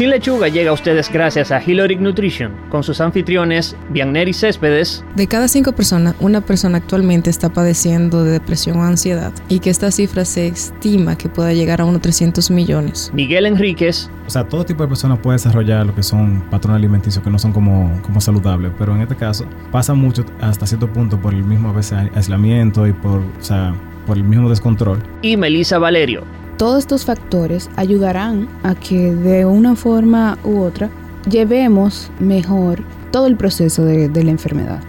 Sin Lechuga llega a ustedes gracias a Hiloric Nutrition, con sus anfitriones Bianeri Céspedes. De cada cinco personas, una persona actualmente está padeciendo de depresión o ansiedad y que esta cifra se estima que pueda llegar a unos 300 millones. Miguel Enríquez. O sea, todo tipo de personas puede desarrollar lo que son patrones alimenticios que no son como, como saludables, pero en este caso pasa mucho hasta cierto punto por el mismo a veces aislamiento y por, o sea, por el mismo descontrol. Y Melissa Valerio todos estos factores ayudarán a que de una forma u otra llevemos mejor todo el proceso de, la enfermedad.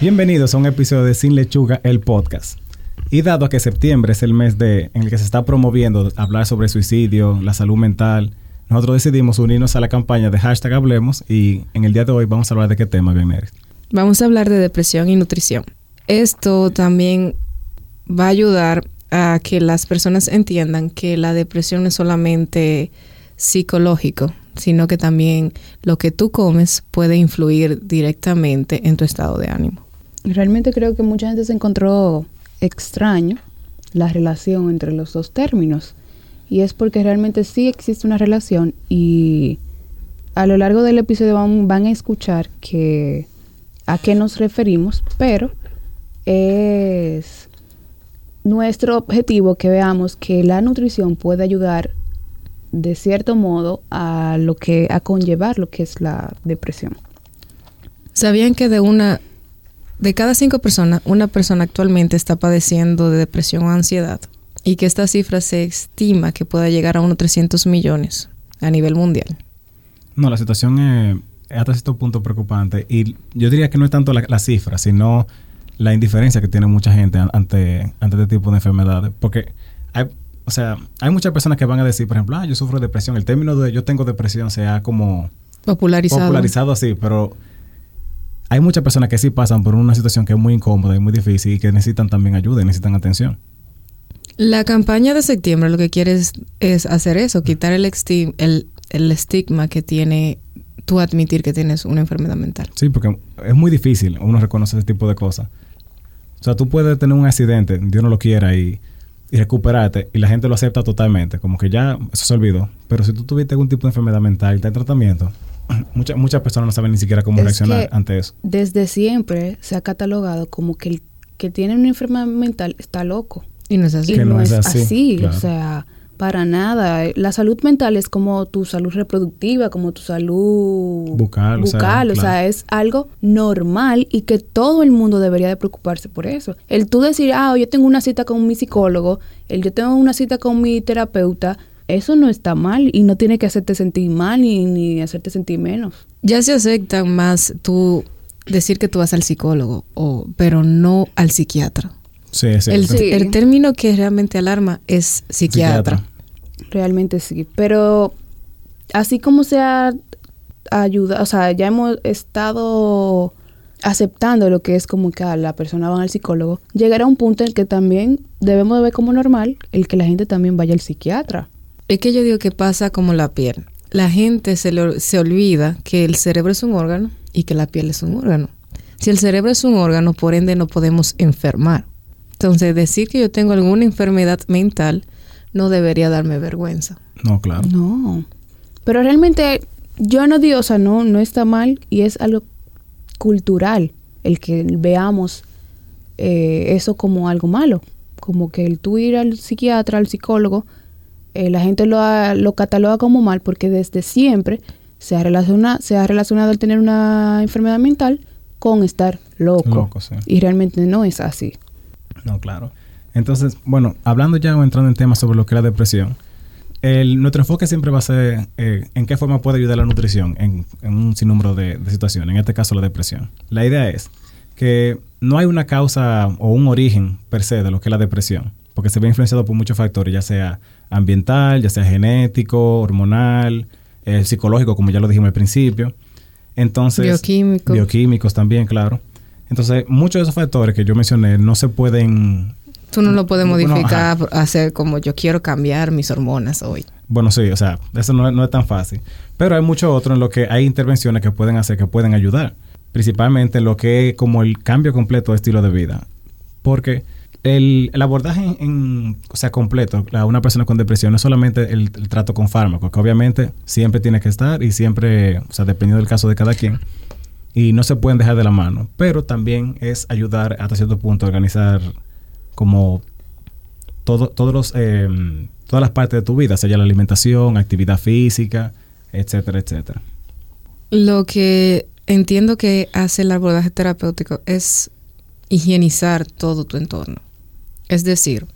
Bienvenidos a un episodio de Sin Lechuga, el podcast. Y dado que septiembre es el mes de, en el que se está promoviendo hablar sobre suicidio, la salud mental, nosotros decidimos unirnos a la campaña de hashtag Hablemos y en el día de hoy vamos a hablar de qué tema, Bienvenidos. Vamos a hablar de depresión y nutrición. Esto también va a ayudar a que las personas entiendan que la depresión no es solamente psicológico, sino que también lo que tú comes puede influir directamente en tu estado de ánimo. Realmente creo que mucha gente se encontró extraño la relación entre los dos términos. Y es porque realmente sí existe una relación y a lo largo del episodio van, van a escuchar que a qué nos referimos, pero es nuestro objetivo que veamos que la nutrición puede ayudar de cierto modo a lo que a conllevar lo que es la depresión. ¿Sabían que de una de cada cinco personas, una persona actualmente está padeciendo de depresión o ansiedad? Y que esta cifra se estima que pueda llegar a unos 300 millones a nivel mundial. No, la situación es, hasta cierto punto preocupante. Y yo diría que no es tanto la, la cifra, sino la indiferencia que tiene mucha gente ante, ante este tipo de enfermedades. Porque hay, o sea, hay muchas personas que van a decir, por ejemplo, ah, yo sufro de depresión. El término de yo tengo depresión se ha como popularizado. Popularizado así, pero hay muchas personas que sí pasan por una situación que es muy incómoda y muy difícil y que necesitan también ayuda y necesitan atención. La campaña de septiembre lo que quiere es, hacer eso, quitar el, el, el estigma que tiene tú admitir que tienes una enfermedad mental. Sí, porque es muy difícil uno reconocer ese tipo de cosas. O sea, tú puedes tener un accidente, Dios no lo quiera, y, recuperarte, y la gente lo acepta totalmente, como que ya eso se olvidó. Pero si tú tuviste algún tipo de enfermedad mental y estás en tratamiento, muchas, muchas personas no saben ni siquiera cómo reaccionar ante eso. Desde siempre se ha catalogado como que el que tiene una enfermedad mental está loco. Y no es así. Y no, es así. O sea, para nada. La salud mental es como tu salud reproductiva, como tu salud bucal. bucal o, sea, es algo normal y que todo el mundo debería de preocuparse por eso. El tú decir, ah, yo tengo una cita con mi psicólogo, el yo tengo una cita con mi terapeuta, eso no está mal y no tiene que hacerte sentir mal ni, ni hacerte sentir menos. Ya se acepta más tú decir que tú vas al psicólogo, o, pero no al psiquiatra. Sí, sí. El, término que realmente alarma es psiquiatra. Realmente sí. Pero así como se ha ayudado, o sea, ya hemos estado aceptando lo que es como que la persona va al psicólogo, llegará un punto en el que también debemos de ver como normal el que la gente también vaya al psiquiatra. Es que yo digo que pasa como la piel. La gente se, se olvida que el cerebro es un órgano y que la piel es un órgano. Si el cerebro es un órgano, por ende no podemos enfermar. Entonces, decir que yo tengo alguna enfermedad mental no debería darme vergüenza. No, claro. No. Pero realmente yo no digo, o sea, no, no está mal y es algo cultural el que veamos eh, eso como algo malo. Como que el tú ir al psiquiatra, al psicólogo, eh, la gente lo, lo cataloga como mal porque desde siempre se ha, relaciona, se ha relacionado el tener una enfermedad mental con estar loco. loco sí. Y realmente no es así. No, claro. Entonces, bueno, hablando ya o entrando en temas sobre lo que es la depresión, el, nuestro enfoque siempre va a ser eh, en qué forma puede ayudar la nutrición en, un sinnúmero de, situaciones, en este caso la depresión. La idea es que no hay una causa o un origen per se de lo que es la depresión, porque se ve influenciado por muchos factores, ya sea ambiental, ya sea genético, hormonal, eh, psicológico, como ya lo dijimos al principio. Entonces, bioquímicos. Bioquímicos también, claro. Entonces, muchos de esos factores que yo mencioné no se pueden... Tú no lo puedes modificar, hacer como yo quiero cambiar mis hormonas hoy. Bueno, sí, o sea, eso no, es tan fácil. Pero hay mucho otro en lo que hay intervenciones que pueden hacer, que pueden ayudar. Principalmente en lo que es como el cambio completo de estilo de vida. Porque El, el abordaje en, o sea, completo a una persona con depresión no es solamente el, el trato con fármacos, que obviamente siempre tiene que estar y siempre, o sea, dependiendo del caso de cada quien, y no se pueden dejar de la mano, pero también es ayudar hasta cierto punto a organizar como todo, todos los, eh, todas las partes de tu vida, sea la alimentación, actividad física, etcétera, etcétera. Lo que entiendo que hace el abordaje terapéutico es higienizar todo tu entorno. Es decir,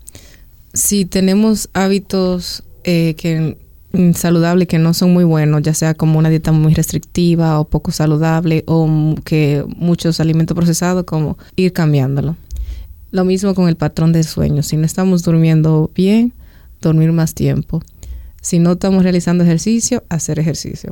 si tenemos hábitos eh, que mm, saludables que no son muy buenos, ya sea como una dieta muy restrictiva o poco saludable o que muchos alimentos procesados, como ir cambiándolo. Lo mismo con el patrón de sueño. Si no estamos durmiendo bien, dormir más tiempo. Si no estamos realizando ejercicio, hacer ejercicio.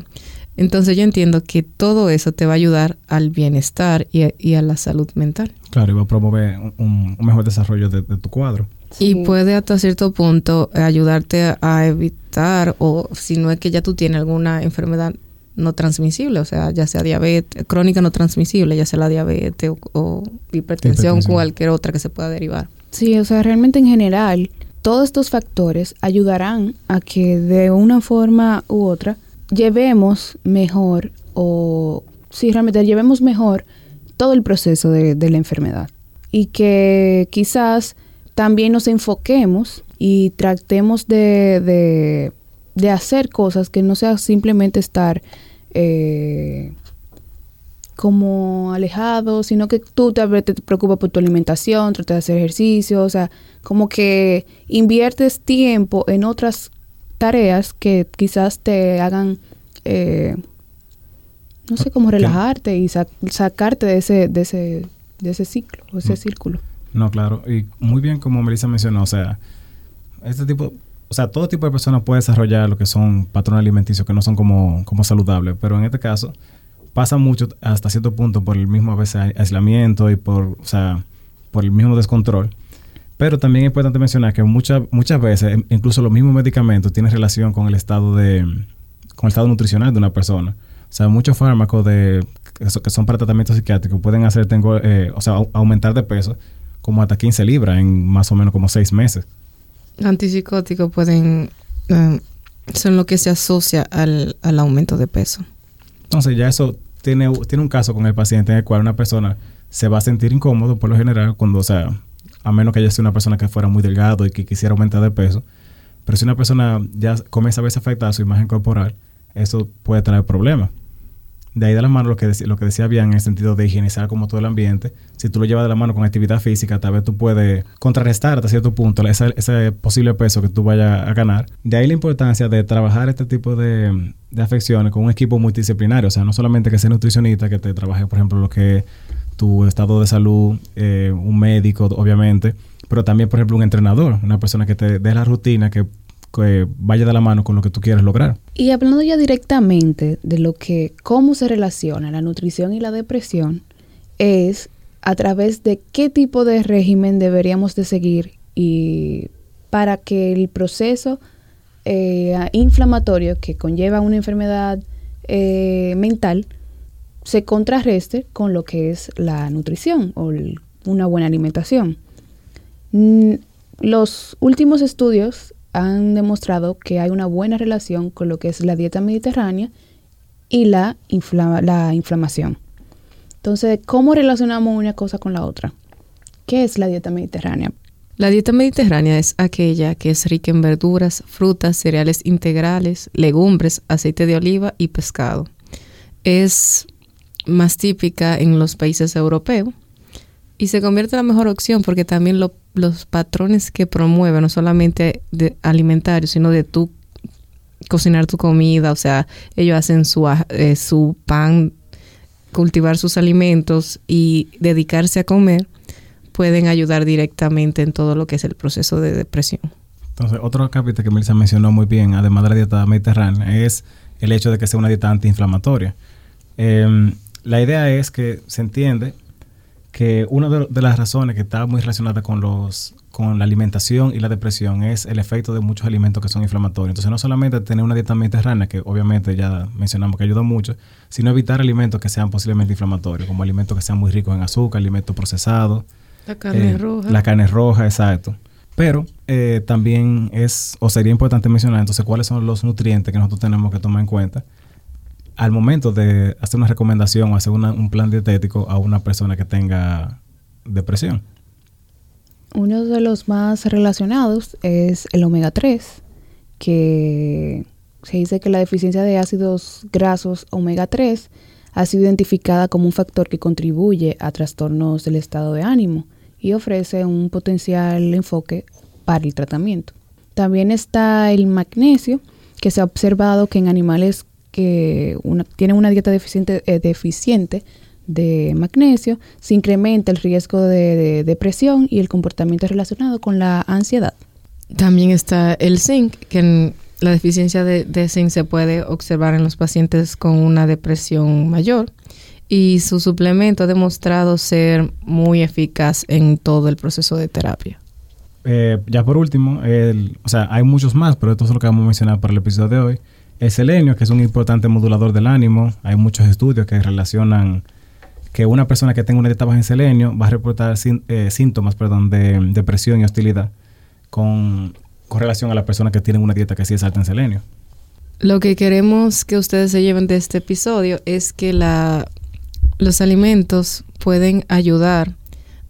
Entonces yo entiendo que todo eso te va a ayudar al bienestar y a, y a la salud mental. Claro, y va a promover un, mejor desarrollo de, de, tu cuadro. Sí. Y puede hasta cierto punto ayudarte a evitar, o si no es que ya tú tienes alguna enfermedad no transmisible, o sea, ya sea diabetes, crónica no transmisible, ya sea la diabetes o, o hipertensión, hipertensión, cualquier otra que se pueda derivar. Sí, o sea, realmente en general, todos estos factores ayudarán a que de una forma u otra llevemos mejor o si sí, realmente llevemos mejor todo el proceso de, de, la enfermedad y que quizás también nos enfoquemos y tratemos de, de, de hacer cosas que no sea simplemente estar eh, como alejado, sino que tú te, te preocupas por tu alimentación, tratas de hacer ejercicio, o sea, como que inviertes tiempo en otras tareas que quizás te hagan, eh, no sé, cómo relajarte y sa sacarte de ese, de ese, de ese ciclo, de ese Mm. círculo. No, claro. Y muy bien como Melissa mencionó, o sea, este tipo, o sea, todo tipo de personas puede desarrollar lo que son patrones alimenticios que no son como, como saludables, pero en este caso pasa mucho hasta cierto punto por el mismo a veces aislamiento y por, o sea, por el mismo descontrol. Pero también es importante mencionar que muchas muchas veces, incluso los mismos medicamentos tienen relación con el estado de con el estado nutricional de una persona. O sea, muchos fármacos de que son para tratamientos psiquiátricos pueden hacer, tengo, eh, o sea, aumentar de peso como hasta 15 libras en más o menos como 6 meses. Antipsicóticos pueden eh, son lo que se asocia al, al aumento de peso. Entonces ya eso tiene, tiene un caso con el paciente en el cual una persona se va a sentir incómodo por lo general cuando, o sea, a menos que ella sea una persona que fuera muy delgado y que quisiera aumentar de peso. Pero si una persona ya comienza a verse afectada su imagen corporal, eso puede traer problemas. De ahí de la mano lo que, lo que decía bien en el sentido de higienizar como todo el ambiente. Si tú lo llevas de la mano con actividad física, tal vez tú puedes contrarrestar hasta cierto punto ese, ese posible peso que tú vayas a ganar. De ahí la importancia de trabajar este tipo de, de afecciones con un equipo multidisciplinario. O sea, no solamente que sea nutricionista, que te trabaje, por ejemplo, lo que es tu estado de salud, eh, un médico, obviamente, pero también, por ejemplo, un entrenador, una persona que te dé la rutina, que, que, vaya de la mano con lo que tú quieres lograr. Y hablando ya directamente de lo que, cómo se relaciona la nutrición y la depresión, es a través de qué tipo de régimen deberíamos de seguir y para que el proceso eh, inflamatorio que conlleva una enfermedad eh, mental se contrarreste con lo que es la nutrición o una buena alimentación. Mm, los últimos estudios han demostrado que hay una buena relación con lo que es la dieta mediterránea y la, inflama la inflamación. Entonces, ¿cómo relacionamos una cosa con la otra? ¿Qué es la dieta mediterránea? La dieta mediterránea es aquella que es rica en verduras, frutas, cereales integrales, legumbres, aceite de oliva y pescado. Es más típica en los países europeos y se convierte en la mejor opción porque también lo, los patrones que promueve, no solamente alimentarios, sino de tu cocinar tu comida, o sea, ellos hacen su, eh, su pan, cultivar sus alimentos y dedicarse a comer, pueden ayudar directamente en todo lo que es el proceso de depresión. Entonces, otro capítulo que Melissa mencionó muy bien, además de la dieta mediterránea, es el hecho de que sea una dieta antiinflamatoria. Eh, la idea es que se entiende que una de, de, las razones que está muy relacionada con los con la alimentación y la depresión es el efecto de muchos alimentos que son inflamatorios. Entonces, no solamente tener una dieta mediterránea, que obviamente ya mencionamos que ayuda mucho, sino evitar alimentos que sean posiblemente inflamatorios, como alimentos que sean muy ricos en azúcar, alimentos procesados, La carne Eh, roja. La carne roja, exacto. Pero eh, también es, o sería importante mencionar entonces cuáles son los nutrientes que nosotros tenemos que tomar en cuenta al momento de hacer una recomendación o hacer un plan dietético a una persona que tenga depresión. Uno de los más relacionados es el omega 3, que se dice que la deficiencia de ácidos grasos omega 3 ha sido identificada como un factor que contribuye a trastornos del estado de ánimo y ofrece un potencial enfoque para el tratamiento. También está el magnesio, que se ha observado que en animales que una- tienen una dieta deficiente, eh, deficiente de magnesio, se incrementa el riesgo de, de depresión y el comportamiento relacionado con la ansiedad. También está el zinc, que en la deficiencia de, de zinc se puede observar en los pacientes con una depresión mayor y su suplemento ha demostrado ser muy eficaz en todo el proceso de terapia. Eh, ya por último, el- o sea, hay muchos más, pero esto es lo que vamos a mencionar para el episodio de hoy. El selenio, que es un importante modulador del ánimo. Hay muchos estudios que relacionan que una persona que tenga una dieta baja en selenio va a reportar eh, síntomas perdón, de depresión y hostilidad con, relación a la persona que tiene una dieta que sí es alta en selenio. Lo que queremos que ustedes se lleven de este episodio es que los alimentos pueden ayudar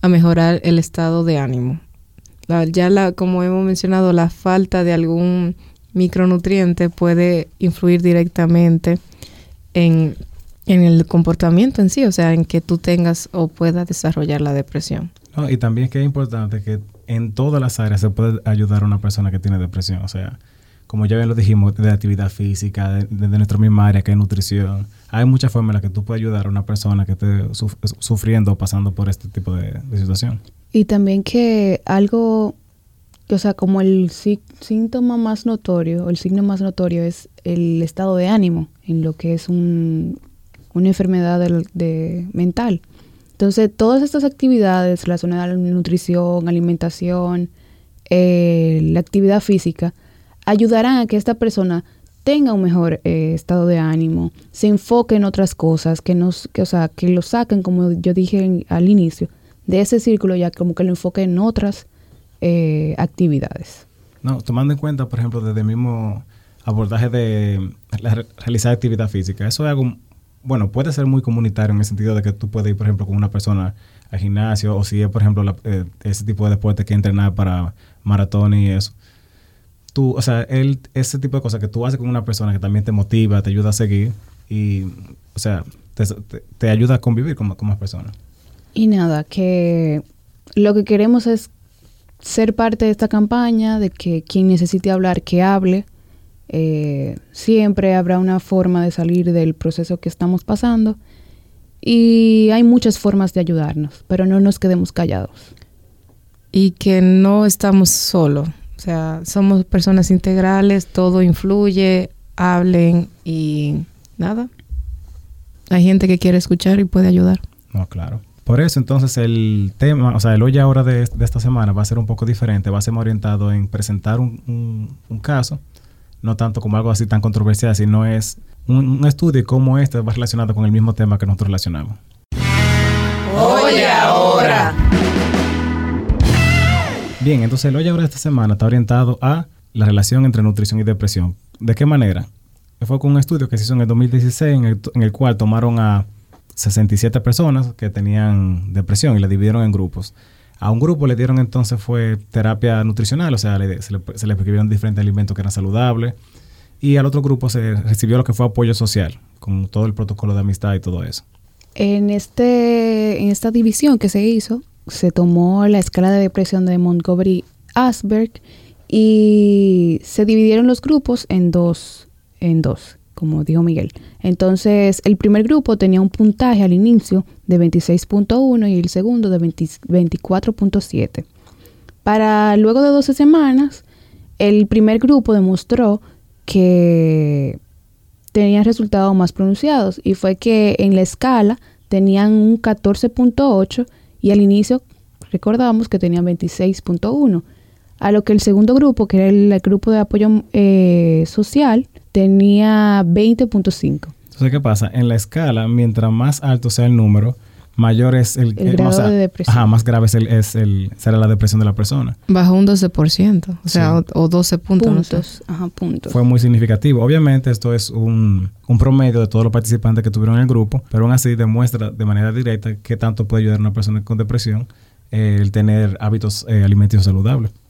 a mejorar el estado de ánimo. Ya la, como hemos mencionado, la falta de algún micronutriente puede influir directamente en, en el comportamiento en sí, o sea, en que tú tengas o puedas desarrollar la depresión. ¿no? Y también que es importante que en todas las áreas se puede ayudar a una persona que tiene depresión. O sea, como ya bien lo dijimos, de actividad física, de, de nuestra misma área que es nutrición. Hay muchas formas en las que tú puedes ayudar a una persona que esté suf- sufriendo o pasando por este tipo de, de situación. Y también que algo, o sea, como el sí- síntoma más notorio, o el signo más notorio es el estado de ánimo, en lo que es un, una enfermedad de, mental. Entonces, todas estas actividades relacionadas a la nutrición, alimentación, eh, la actividad física, ayudarán a que esta persona tenga un mejor eh, estado de ánimo, se enfoque en otras cosas, que, nos, que, o sea, que lo saquen, como yo dije al inicio, de ese círculo ya como que lo enfoque en otras eh, actividades. No, tomando en cuenta, por ejemplo, desde el mismo abordaje de la re- realizar actividad física, eso es algo, bueno, puede ser muy comunitario en el sentido de que tú puedes ir, por ejemplo, con una persona al gimnasio o si es, por ejemplo, la- eh, ese tipo de deporte que entrenar para maratón y eso. Tú, o sea, ese tipo de cosas que tú haces con una persona que también te motiva, te ayuda a seguir y, o sea, te, te- te ayuda a convivir con, con más personas. Y nada, que lo que queremos es ser parte de esta campaña, de que quien necesite hablar, que hable. Eh, siempre habrá una forma de salir del proceso que estamos pasando. Y hay muchas formas de ayudarnos, pero no nos quedemos callados. Y que no estamos solos, o sea, somos personas integrales, todo influye, hablen y nada. Hay gente que quiere escuchar y puede ayudar. No, claro. Por eso, entonces, el tema, o sea, el hoy ahora de, de esta semana va a ser un poco diferente, va a ser más orientado en presentar un, un- un caso, no tanto como algo así tan controversial, sino es un, un estudio y cómo este va relacionado con el mismo tema que nosotros relacionamos. Oye ahora. Bien, entonces el hoy ahora de esta semana está orientado a la relación entre nutrición y depresión. ¿De qué manera? Fue con un estudio que se hizo en el 2016 en el, en el cual tomaron a 67 personas que tenían depresión y la dividieron en grupos. A un grupo le dieron entonces fue terapia nutricional, o sea, le- se, le, se le prescribieron diferentes alimentos que eran saludables. Y al otro grupo se recibió lo que fue apoyo social, con todo el protocolo de amistad y todo eso. En, este, en esta división que se hizo, se tomó la escala de depresión de Montgomery-Asberg y se dividieron los grupos en dos, en dos, como dijo Miguel. Entonces, el primer grupo tenía un puntaje al inicio de 26.1 y el segundo de 20 24.7. Para luego de 12 semanas, el primer grupo demostró que tenían resultados más pronunciados y fue que en la escala tenían un 14.8 y al inicio recordamos que tenían 26.1, a lo que el segundo grupo, que era el, el grupo de apoyo eh, social, tenía 20.5. Entonces, ¿qué pasa? En la escala, mientras más alto sea el número, mayor es el, El eh, grado o sea, de depresión. Ajá, más grave es el, es el, será la depresión de la persona. Bajó un 12%, o sea, Sí. o, o 12 puntos. no sé. Puntos. Ajá, puntos. Fue muy significativo. Obviamente esto es un, un promedio de todos los participantes que tuvieron en el grupo, pero aún así demuestra de manera directa qué tanto puede ayudar a una persona con depresión eh, el tener hábitos eh, alimenticios saludables.